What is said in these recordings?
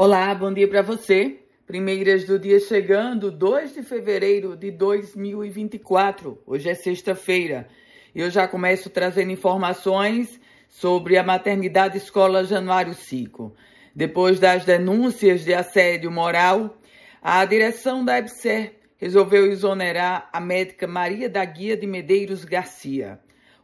Olá, bom dia para você. Primeiras do dia chegando, 2 de fevereiro de 2024. Hoje é sexta-feira. Eu já começo trazendo informações sobre a maternidade escola Januário 5. Depois das denúncias de assédio moral, a direção da EBSER resolveu exonerar a médica Maria da Guia de Medeiros Garcia.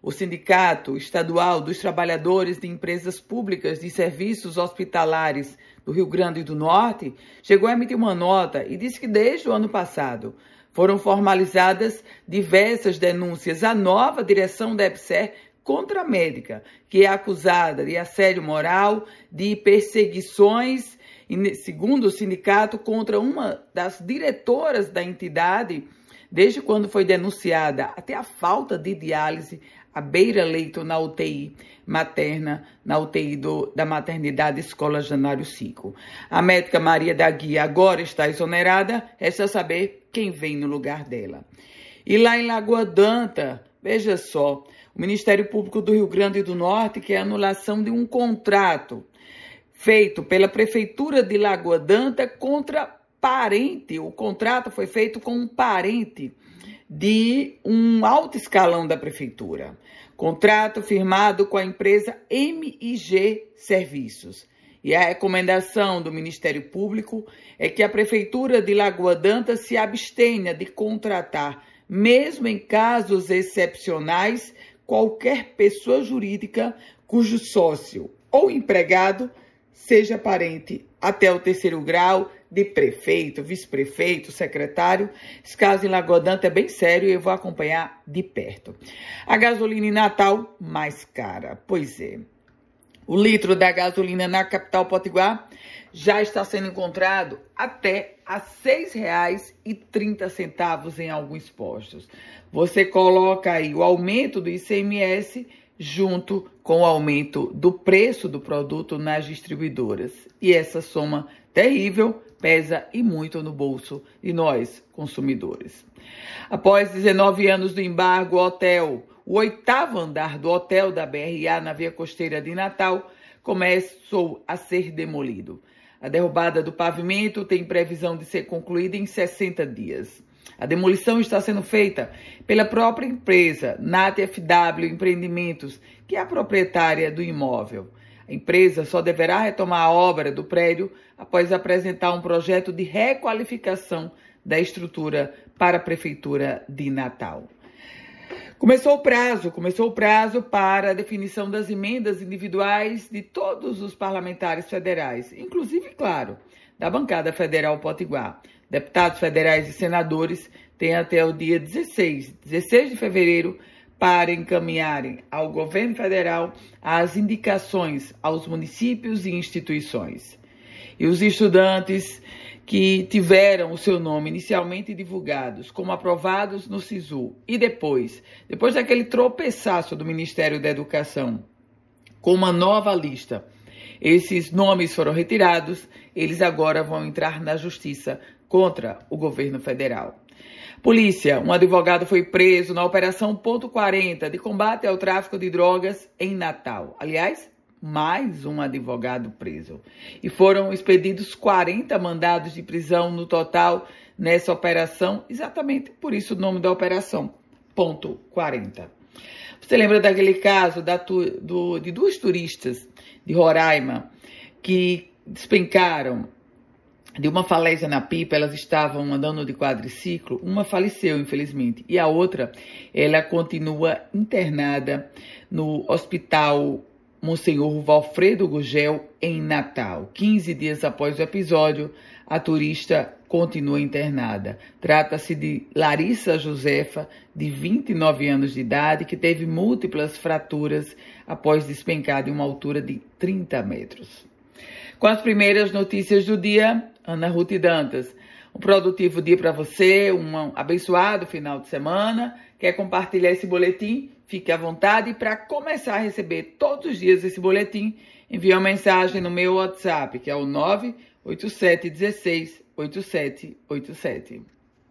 O Sindicato Estadual dos Trabalhadores de Empresas Públicas de Serviços Hospitalares do Rio Grande do Norte chegou a emitir uma nota e disse que desde o ano passado foram formalizadas diversas denúncias à nova direção da EPSER contra a médica, que é acusada de assédio moral, de perseguições, segundo o sindicato, contra uma das diretoras da entidade desde quando foi denunciada até a falta de diálise à beira-leito na UTI materna, na UTI do, da maternidade Escola Janário 5. A médica Maria da Guia agora está exonerada, resta saber quem vem no lugar dela. E lá em Lagoa Danta, veja só, o Ministério Público do Rio Grande do Norte quer anulação de um contrato feito pela Prefeitura de Lagoa Danta contra parente, o contrato foi feito com um parente de um alto escalão da prefeitura. Contrato firmado com a empresa MIG Serviços. E a recomendação do Ministério Público é que a prefeitura de Lagoa Danta se abstenha de contratar, mesmo em casos excepcionais, qualquer pessoa jurídica cujo sócio ou empregado seja parente até o terceiro grau de prefeito, vice-prefeito, secretário. Esse caso em Lagodanta é bem sério e eu vou acompanhar de perto. A gasolina em Natal, mais cara. Pois é. O litro da gasolina na capital potiguar já está sendo encontrado até a R$ 6,30 em alguns postos. Você coloca aí o aumento do ICMS junto com o aumento do preço do produto nas distribuidoras. E essa soma terrível pesa e muito no bolso de nós, consumidores. Após 19 anos do embargo, o hotel, o oitavo andar do hotel da BRA na Via Costeira de Natal, começou a ser demolido. A derrubada do pavimento tem previsão de ser concluída em 60 dias. A demolição está sendo feita pela própria empresa, NATFW Empreendimentos, que é a proprietária do imóvel. A empresa só deverá retomar a obra do prédio após apresentar um projeto de requalificação da estrutura para a Prefeitura de Natal. Começou o prazo, começou o prazo para a definição das emendas individuais de todos os parlamentares federais, inclusive, claro, da bancada federal Potiguar. Deputados federais e senadores têm até o dia 16, 16 de fevereiro para encaminharem ao governo federal as indicações aos municípios e instituições. E os estudantes que tiveram o seu nome inicialmente divulgados como aprovados no SISU e depois, depois daquele tropeçaço do Ministério da Educação, com uma nova lista, esses nomes foram retirados, eles agora vão entrar na justiça contra o governo federal. Polícia, um advogado foi preso na Operação Ponto 40 de combate ao tráfico de drogas em Natal. Aliás, mais um advogado preso. E foram expedidos 40 mandados de prisão no total nessa operação, exatamente por isso o nome da operação, Ponto 40. Você lembra daquele caso da, do, de duas turistas de Roraima que despencaram de uma falésia na pipa, elas estavam andando de quadriciclo, uma faleceu, infelizmente, e a outra, ela continua internada no hospital Monsenhor Valfredo Gugel, em Natal. 15 dias após o episódio, a turista continua internada. Trata-se de Larissa Josefa, de 29 anos de idade, que teve múltiplas fraturas após despencar de uma altura de 30 metros. Com as primeiras notícias do dia, Ana Ruth Dantas. Um produtivo dia para você, um abençoado final de semana. Quer compartilhar esse boletim? Fique à vontade. Para começar a receber todos os dias esse boletim, envie uma mensagem no meu WhatsApp, que é o 98716 8787.